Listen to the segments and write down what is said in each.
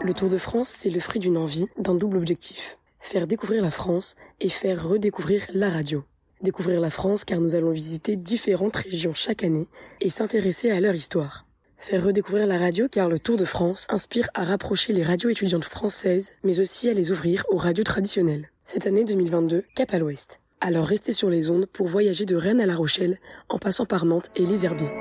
Le Tour de France, c'est le fruit d'une envie, d'un double objectif. Faire découvrir la France et faire redécouvrir la radio. Découvrir la France car nous allons visiter différentes régions chaque année et s'intéresser à leur histoire. Faire redécouvrir la radio car le Tour de France inspire à rapprocher les radios étudiantes françaises mais aussi à les ouvrir aux radios traditionnelles. Cette année 2022, cap à l'ouest. Alors restez sur les ondes pour voyager de Rennes à La Rochelle en passant par Nantes et les Herbiers.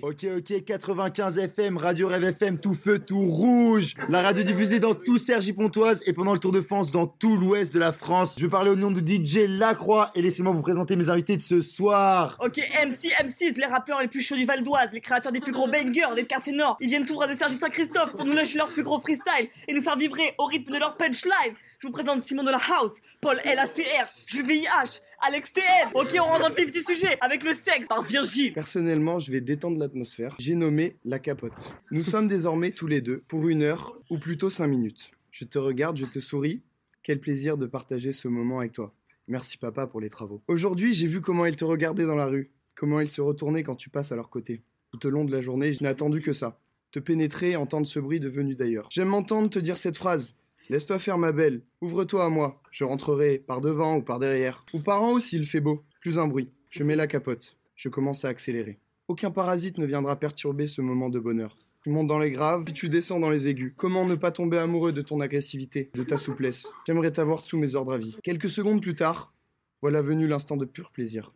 Ok, ok, 95 FM, Radio Rêve FM, tout feu, tout rouge. La radio diffusée dans tout Sergi Pontoise et pendant le Tour de France dans tout l'ouest de la France. Je vais parler au nom de DJ Lacroix et laissez-moi vous présenter mes invités de ce soir. Ok, MC, MC, les rappeurs les plus chauds du Val d'Oise, les créateurs des plus gros bangers des quartiers nord. Ils viennent tout droit de Sergi Saint-Christophe pour nous lâcher leur plus gros freestyle et nous faire vibrer au rythme de leur punchline. Je vous présente Simon de la House, Paul LACR, JVIH, Alex TM. Ok, on rentre dans vif du sujet avec le sexe par Virgile. Personnellement, je vais détendre l'atmosphère. J'ai nommé la capote. Nous sommes désormais tous les deux pour une heure, ou plutôt cinq minutes. Je te regarde, je te souris. Quel plaisir de partager ce moment avec toi. Merci papa pour les travaux. Aujourd'hui, j'ai vu comment ils te regardaient dans la rue, comment ils se retournaient quand tu passes à leur côté. Tout au long de la journée, je n'ai attendu que ça. Te pénétrer et entendre ce bruit devenu d'ailleurs. J'aime m'entendre te dire cette phrase. Laisse-toi faire ma belle, ouvre-toi à moi. Je rentrerai par devant ou par derrière. Ou par en haut s'il fait beau. Plus un bruit. Je mets la capote. Je commence à accélérer. Aucun parasite ne viendra perturber ce moment de bonheur. Tu montes dans les graves, puis tu descends dans les aigus. Comment ne pas tomber amoureux de ton agressivité, de ta souplesse? J'aimerais t'avoir sous mes ordres à vie. Quelques secondes plus tard, voilà venu l'instant de pur plaisir.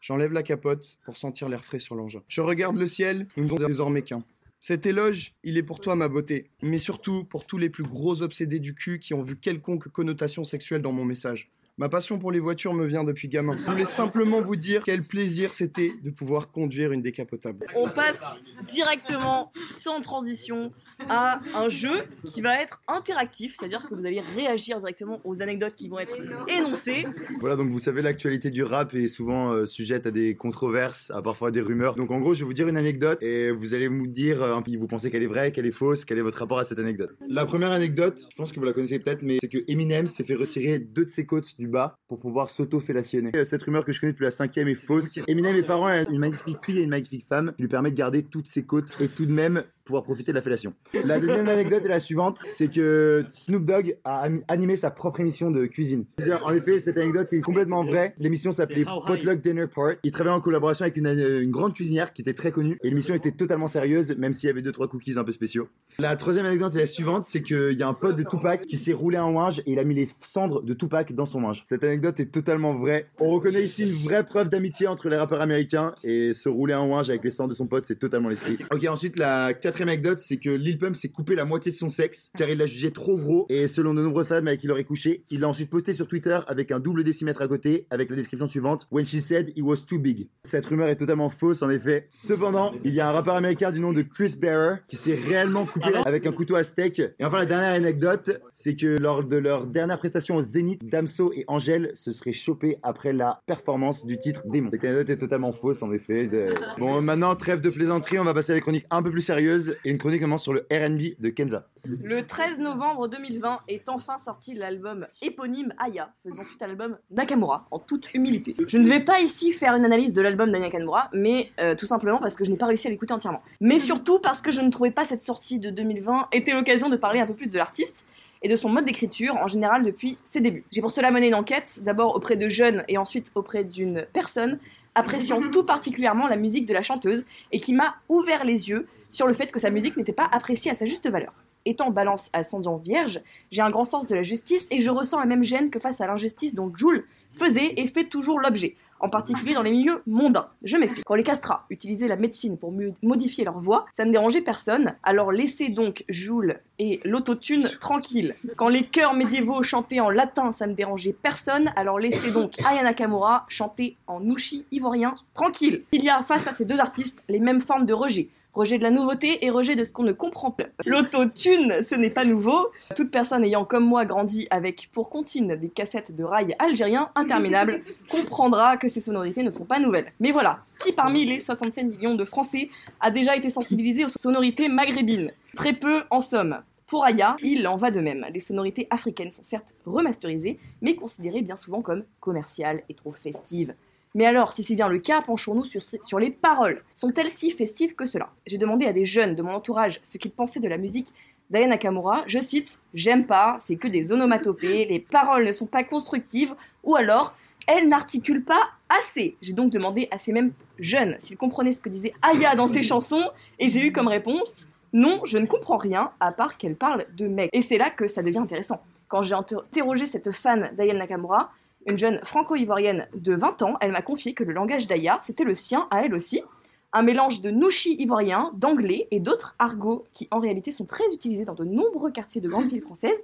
J'enlève la capote pour sentir l'air frais sur l'engin. Je regarde le ciel, nous ne sommes désormais qu'un. Cet éloge, il est pour toi ma beauté, mais surtout pour tous les plus gros obsédés du cul qui ont vu quelconque connotation sexuelle dans mon message. Ma passion pour les voitures me vient depuis gamin. Je voulais simplement vous dire quel plaisir c'était de pouvoir conduire une décapotable. On passe directement, sans transition, à un jeu qui va être interactif, c'est-à-dire que vous allez réagir directement aux anecdotes qui vont être énoncées. Voilà, donc vous savez, l'actualité du rap est souvent euh, sujette à des controverses, à parfois des rumeurs. Donc en gros, je vais vous dire une anecdote et vous allez me dire euh, si vous pensez qu'elle est vraie, qu'elle est fausse, quel est votre rapport à cette anecdote? La première anecdote, je pense que vous la connaissez peut-être, mais c'est que Eminem s'est fait retirer deux de ses côtes du bas pour pouvoir s'auto-fellationner. Euh, Cette rumeur que je connais depuis la cinquième est fausse. Eminem, mes parents, ont une magnifique fille et une magnifique femme qui lui permet de garder toutes ses côtes et tout de même pouvoir profiter de la fellation. La deuxième anecdote est la suivante, c'est que Snoop Dogg a animé sa propre émission de cuisine. En effet, cette anecdote est complètement vraie. L'émission s'appelait Potluck Dinner Part. Il travaillait en collaboration avec une, euh, une grande cuisinière qui était très connue et l'émission était totalement sérieuse, même s'il y avait deux trois cookies un peu spéciaux. La troisième anecdote est la suivante, c'est qu'il y a un pote de Tupac qui s'est roulé en linge et il a mis les cendres de Tupac dans son linge. Cette anecdote est totalement vraie. On reconnaît ici une vraie preuve d'amitié entre les rappeurs américains et se rouler en linge avec les cendres de son pote, c'est totalement l'esprit. Ok, ensuite la quatrième anecdote, c'est que Lil Pump s'est coupé la moitié de son sexe car il l'a jugé trop gros et selon de nombreuses femmes avec qui il aurait couché, il l'a ensuite posté sur Twitter avec un double décimètre à côté avec la description suivante When she said he was too big. Cette rumeur est totalement fausse en effet. Cependant, il y a un rappeur américain du nom de Chris Bearer qui s'est réellement coupé avec un couteau à steak. Et enfin la dernière anecdote, c'est que lors de leur dernière prestation au Zénith, Damso et Angèle se seraient chopés après la performance du titre Démon. Cette anecdote est totalement fausse en effet. De- Bon maintenant trêve de plaisanterie, on va passer à des chroniques un peu plus sérieuses et une chronique commence sur le R&B de Kenza. Le 13 novembre 2020 est enfin sorti l'album éponyme Aya, faisant suite à l'album Nakamura, en toute humilité. Je ne vais pas ici faire une analyse de l'album de Nakamura, mais euh, tout simplement parce que je n'ai pas réussi à l'écouter entièrement. Mais surtout parce que je ne trouvais pas cette sortie de 2020 était l'occasion de parler un peu plus de l'artiste et de son mode d'écriture en général depuis ses débuts. J'ai pour cela mené une enquête, d'abord auprès de jeunes et ensuite auprès d'une personne appréciant tout particulièrement la musique de la chanteuse et qui m'a ouvert les yeux sur le fait que sa musique n'était pas appréciée à sa juste valeur. Étant balance ascendant vierge, j'ai un grand sens de la justice et je ressens la même gêne que face à l'injustice dont Jules faisait et fait toujours l'objet, en particulier dans les milieux mondains. Je m'explique. Quand les castrats utilisaient la médecine pour modifier leur voix, ça ne dérangeait personne, alors laissez donc Jules et l'autotune tranquille. Quand les chœurs médiévaux chantaient en latin, ça ne dérangeait personne, alors laissez donc Aya Nakamura chanter en nushi ivoirien tranquille. Il y a face à ces deux artistes les mêmes formes de rejet, Rejet de la nouveauté et rejet de ce qu'on ne comprend plus. L'autotune, ce n'est pas nouveau. Toute personne ayant comme moi grandi avec pour comptine des cassettes de rails algériens interminables comprendra que ces sonorités ne sont pas nouvelles. Mais voilà, qui parmi les 67 millions de Français a déjà été sensibilisé aux sonorités maghrébines? Très peu en somme. Pour Aya, il en va de même. Les sonorités africaines sont certes remasterisées, mais considérées bien souvent comme commerciales et trop festives. Mais alors, si c'est bien le cas, penchons-nous sur, les paroles. Sont-elles si festives que cela? J'ai demandé à des jeunes de mon entourage ce qu'ils pensaient de la musique d'Aya Nakamura. Je cite J'aime pas, c'est que des onomatopées, les paroles ne sont pas constructives, ou alors elle n'articule pas assez. J'ai donc demandé à ces mêmes jeunes s'ils comprenaient ce que disait Aya dans ses chansons, et j'ai eu comme réponse non, je ne comprends rien, à part qu'elle parle de mec. Et c'est là que ça devient intéressant. Quand j'ai interrogé cette fan d'Aya Nakamura, une jeune franco-ivoirienne de 20 ans, elle m'a confié que le langage d'Aya, c'était le sien à elle aussi, un mélange de nushi ivoirien, d'anglais et d'autres argots qui en réalité sont très utilisés dans de nombreux quartiers de grandes villes françaises.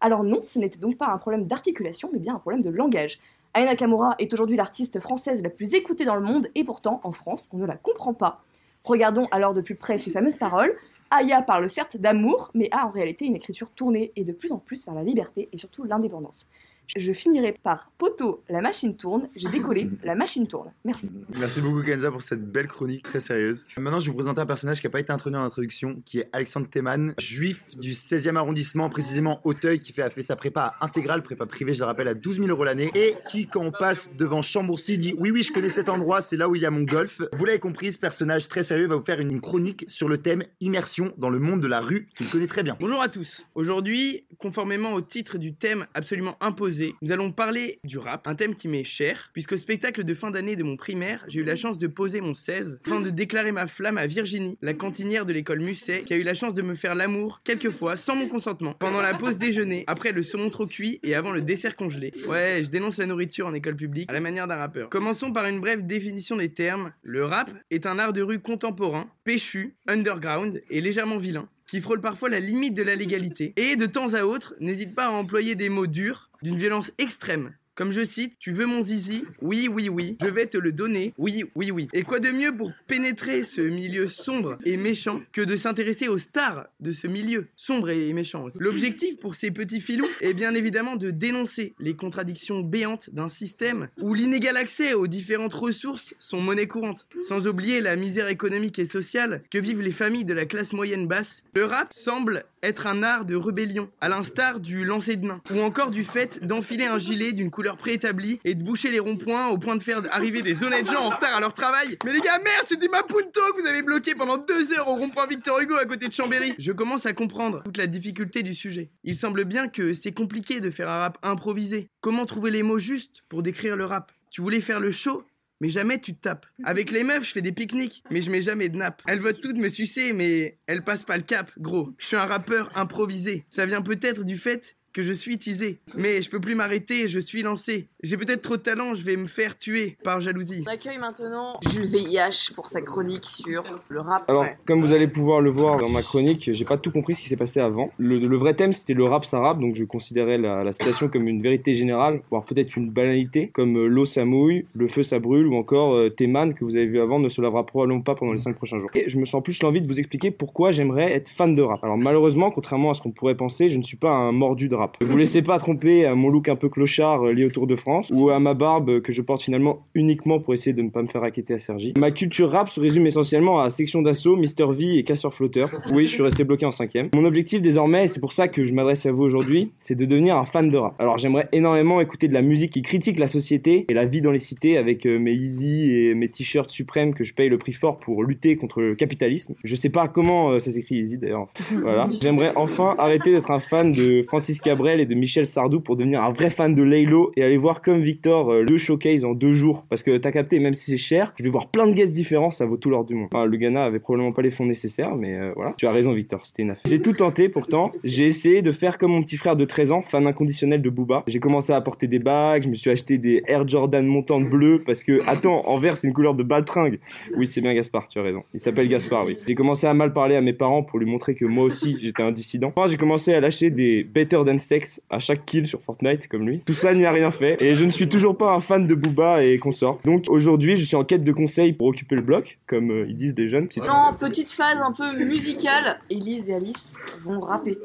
Alors non, ce n'était donc pas un problème d'articulation, mais bien un problème de langage. Aya Nakamura est aujourd'hui l'artiste française la plus écoutée dans le monde et pourtant, en France, on ne la comprend pas. Regardons alors de plus près ces fameuses paroles. Aya parle certes d'amour, mais a en réalité une écriture tournée et de plus en plus vers la liberté et surtout l'indépendance. Je finirai par poteau, la machine tourne, j'ai décollé, la machine tourne. Merci. Merci beaucoup Kenza pour cette belle chronique très sérieuse. Maintenant, je vais vous présenter un personnage qui n'a pas été introduit en introduction, qui est Alexandre Théman, juif du 16e arrondissement, précisément Auteuil, qui fait, a fait sa prépa intégrale, prépa privée, je le rappelle, à 12 000 euros l'année, et qui, quand on passe devant Chambourcy, dit oui, oui, je connais cet endroit, c'est là où il y a mon golf. Vous l'avez compris, ce personnage très sérieux va vous faire une chronique sur le thème immersion dans le monde de la rue, qu'il connaît très bien. Bonjour à tous. Aujourd'hui, conformément au titre du thème absolument imposé, nous allons parler du rap, un thème qui m'est cher, puisque au spectacle de fin d'année de mon primaire, j'ai eu la chance de poser mon 16 afin de déclarer ma flamme à Virginie, la cantinière de l'école Musset, qui a eu la chance de me faire l'amour quelques fois sans mon consentement, pendant la pause déjeuner, après le saumon trop cuit et avant le dessert congelé. Ouais, je dénonce la nourriture en école publique à la manière d'un rappeur. Commençons par une brève définition des termes. Le rap est un art de rue contemporain, péchu, underground et légèrement vilain qui frôle parfois la limite de la légalité, et de temps à autre n'hésite pas à employer des mots durs, d'une violence extrême, comme je cite, tu veux mon zizi? Oui, oui, oui. Je vais te le donner. Oui, oui, oui. Et quoi de mieux pour pénétrer ce milieu sombre et méchant que de s'intéresser aux stars de ce milieu sombre et méchant. L'objectif pour ces petits filous est bien évidemment de dénoncer les contradictions béantes d'un système où l'inégal accès aux différentes ressources sont monnaie courante, sans oublier la misère économique et sociale que vivent les familles de la classe moyenne basse. Le rap semble être un art de rébellion, à l'instar du lancer de main, ou encore du fait d'enfiler un gilet d'une couleur préétablie et de boucher les ronds-points au point de faire arriver des honnêtes gens en retard à leur travail. Mais les gars, merde, c'était ma punto que vous avez bloqué pendant deux heures au rond-point Victor Hugo à côté de Chambéry. Je commence à comprendre toute la difficulté du sujet. Il semble bien que c'est compliqué de faire un rap improvisé. Comment trouver les mots justes pour décrire le rap? Tu voulais faire le show? Mais jamais tu te tapes. Avec les meufs, je fais des pique-niques, mais je mets jamais de nappe. Elles veulent toutes me sucer, mais elles passent pas le cap, gros. Je suis un rappeur improvisé. Ça vient peut-être du fait que je suis teasé. Mais je peux plus m'arrêter, je suis lancé. J'ai peut-être trop de talent, je vais me faire tuer par jalousie. On accueille maintenant Jules VIH pour sa chronique sur le rap. Alors, Ouais. comme vous allez pouvoir le voir dans ma chronique, j'ai pas tout compris ce qui s'est passé avant. Le, le vrai thème, c'était le rap ça rap, donc je considérais la, la citation comme une vérité générale, voire peut-être une banalité, comme euh, l'eau ça mouille, le feu ça brûle, ou encore euh, Théman, que vous avez vu avant, ne se lavera probablement pas pendant les 5 prochains jours. Et je me sens plus l'envie de vous expliquer pourquoi j'aimerais être fan de rap. Alors malheureusement, contrairement à ce qu'on pourrait penser, je ne suis pas un mordu de rap. Ne vous laissez pas tromper à mon look un peu clochard euh, lié au Tour de France, ou à ma barbe que je porte finalement uniquement pour essayer de ne pas me faire raqueter à Sergi. Ma culture rap se résume essentiellement à Section d'Assaut, Mister V et Casseur Flotteur. Oui, je suis resté bloqué en cinquième. Mon objectif désormais, et c'est pour ça que je m'adresse à vous aujourd'hui, c'est de devenir un fan de rap. Alors j'aimerais énormément écouter de la musique qui critique la société et la vie dans les cités avec euh, mes Yeezy et mes t-shirts suprêmes que je paye le prix fort pour lutter contre le capitalisme. Je sais pas comment euh, ça s'écrit Yeezy d'ailleurs. Voilà. J'aimerais enfin arrêter d'être un fan de Francis Cabrel et de Michel Sardou pour devenir un vrai fan de Laylo et aller voir comme Victor euh, le showcase en deux jours. Parce que t'as capté, même si c'est cher, je vais voir plein de guests différents, ça vaut tout l'or du monde. Enfin, le Ghana avait probablement pas les fonds nécessaires, mais euh, voilà. Tu as raison Victor, c'était une affaire. J'ai tout tenté pourtant. J'ai essayé de faire comme mon petit frère de 13 ans, fan inconditionnel de Booba. J'ai commencé à apporter des bagues, je me suis acheté des Air Jordan montantes bleues parce que, attends, en vert c'est une couleur de baltringue. Oui, c'est bien Gaspard, tu as raison. Il s'appelle Gaspard, oui. J'ai commencé à mal parler à mes parents pour lui montrer que moi aussi j'étais un dissident. Enfin, j'ai commencé à lâcher des Better Than sexe à chaque kill sur Fortnite comme lui. Tout ça n'y a rien fait je ne suis toujours pas un fan de Booba et consorts. Donc aujourd'hui, je suis en quête de conseils pour occuper le bloc, comme euh, ils disent les jeunes. C'est- Non, petite phase un peu musicale. Elise et Alice vont rapper.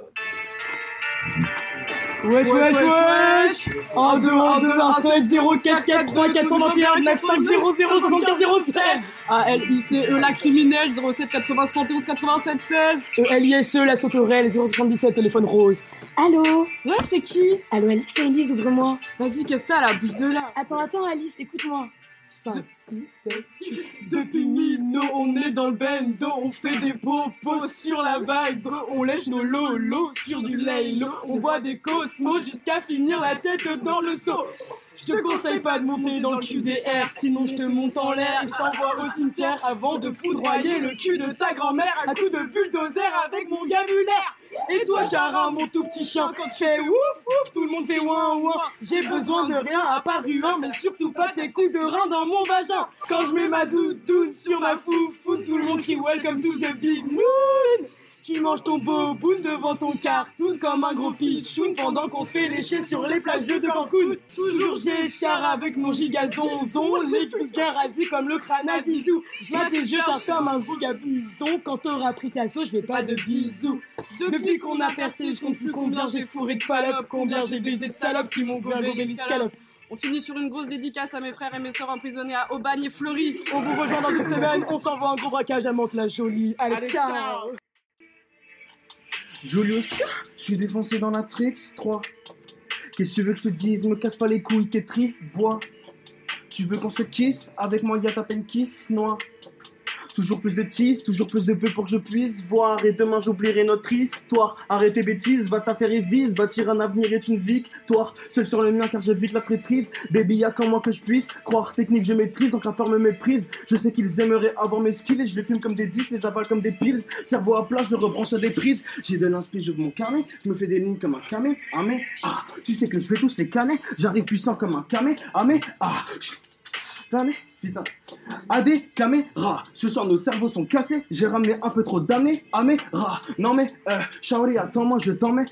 Wesh, wesh, wesh 1, 2, 1, 2, 1, 7, 0, 4, 4, 3, 421, 9, 5, 0, 0, 75, 0, 16 A, L, I, C, E, la criminelle, 07, 80, 71, 87, 16 E, L, I, S, E, la sauterelle, 077, téléphone rose. Allô Ouais, c'est qui? Allô Alice, c'est Elise, ouvre-moi. Vas-y, qu'est-ce que t'as là, bouge de là. Attends, attends Alice, écoute-moi. 5, 6, 7, 8. Depuis Mino, on est dans le bendo, on fait des popos sur la vague, on lèche nos lolos sur du laylo, on boit des cosmos jusqu'à finir la tête dans le seau. Je te conseille pas de monter dans le QDR, sinon je te monte en l'air je t'envoie au cimetière avant de foudroyer le cul de ta grand-mère à coup de bulldozer avec mon gabulaire. Et toi, Chara, mon tout petit chien, quand tu fais ouf ouf, tout le monde fait ouin ouin. J'ai besoin de rien à part du vin, mais surtout pas tes coups de rein dans mon vagin. Quand je mets ma doudoune sur ma foufoune, tout le monde crie welcome to the big moon. Tu manges ton boboon devant ton cartoon comme un gros pitchoun pendant qu'on se fait lécher sur les plages de Cancun. Toujours j'ai char avec mon gigazonzon, les cuisses bien rasées comme le crâne à Zizou. Je mets tes yeux charge comme un gigabison, quand t'auras pris ta sauce, je vais pas de bisous. Depuis qu'on a percé, je compte plus combien j'ai fourré de fallope, combien j'ai baisé de salopes qui m'ont gobé les scalopes. On finit sur une grosse dédicace à mes frères et mes sœurs emprisonnés à Aubagne et Fleury. On vous rejoint dans une semaine, on s'envoie un gros braquage à Mantes-la-Jolie. Allez, Allez, ciao. ciao. Julius, je suis défoncé dans la Trix 3. Qu'est-ce que tu veux que je te dise? Me casse pas les couilles, t'es triste, bois. Tu veux qu'on se kiss Avec moi, y'a ta peine kiss, noix. Toujours plus de tease, toujours plus de peu pour que je puisse voir. Et demain, j'oublierai notre histoire. Arrête bêtises, va t'affaire et vise. Bâtir un avenir est une victoire. Seul sur le mien, car j'évite la traîtrise. Baby, y'a comment que je puisse croire technique, je maîtrise. Donc, la peur me méprise. Je sais qu'ils aimeraient avoir mes skills. Et je les fume comme des disques, les avale comme des pills. Cerveau à plat, je rebranche à des prises. J'ai de l'inspi, j'ouvre mon carnet. Je me fais des lignes comme un camé. Ah, ah, tu sais que je vais tous les canner. J'arrive puissant comme un camé. Ah, ah, je- Putain. AD, caméra. Ce soir, nos cerveaux sont cassés. J'ai ramené un peu trop d'années. Mais, ra. Non, mais, euh, Shaori, attends-moi, je t'emmène.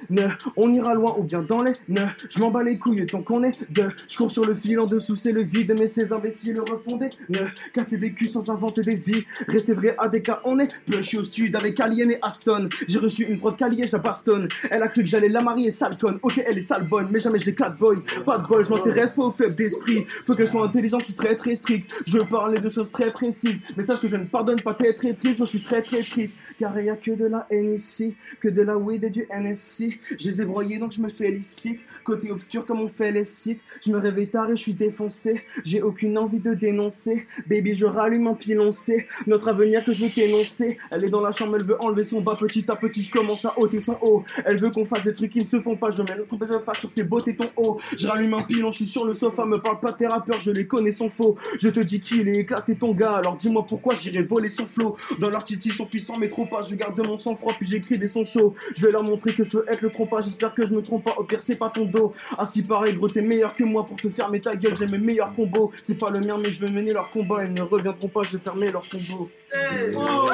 On ira loin ou bien dans les. Ne. Je m'en bats les couilles tant qu'on est deux. Je cours sur le fil en dessous, c'est le vide. Mais ces imbéciles refondés. Ne. Casser des culs sans inventer des vies. Rester vrai ADK, on est. Peu, je suis au stud avec Alien et Aston. J'ai reçu une prod calier, je la bastonne. Elle a cru que j'allais la marier, sale conne. Ok, elle est sale bonne, mais jamais je l'éclate, boy. Pas de bol, je m'intéresse pas aux faibles d'esprit. Faut qu'elle soit intelligente, je très très strict. Je veux parler de choses très précises. Mais sache que je ne pardonne pas très très triste, je suis très très triste. Car il y a que de la haine ici, que de la weed et du NSC. Je les ai broyés donc je me félicite. Côté obscur comme on fait les sites. Je me réveille tard et je suis défoncé. J'ai aucune envie de dénoncer. Baby, je rallume un piloncé. Notre avenir que je veux t'énoncer. Elle est dans la chambre, elle veut enlever son bas petit à petit. Je commence à ôter son haut. Elle veut qu'on fasse des trucs qui ne se font pas. Je mets coup de face sur ses et ton haut. Je rallume un pilon, je suis sur le sofa. Me parle pas de tes rappeurs, je les connais, sont faux. Je te dis qu'il est éclaté ton gars. Alors dis-moi pourquoi j'irai voler son flow. Dans leur titi, sont puissants mais trop pas. Je garde mon sang-froid puis j'écris des sons chauds. Je vais leur montrer que je peux être le trompa. J'espère que je me trompe pas. Au pire, c'est pas ton dos. À ce qui paraît, gros, t'es meilleur que moi pour te fermer ta gueule. J'ai mes meilleurs combos. C'est pas le mien, mais je vais mener leur combat. Ils ne reviendront pas, je vais fermer leur combo. Oh.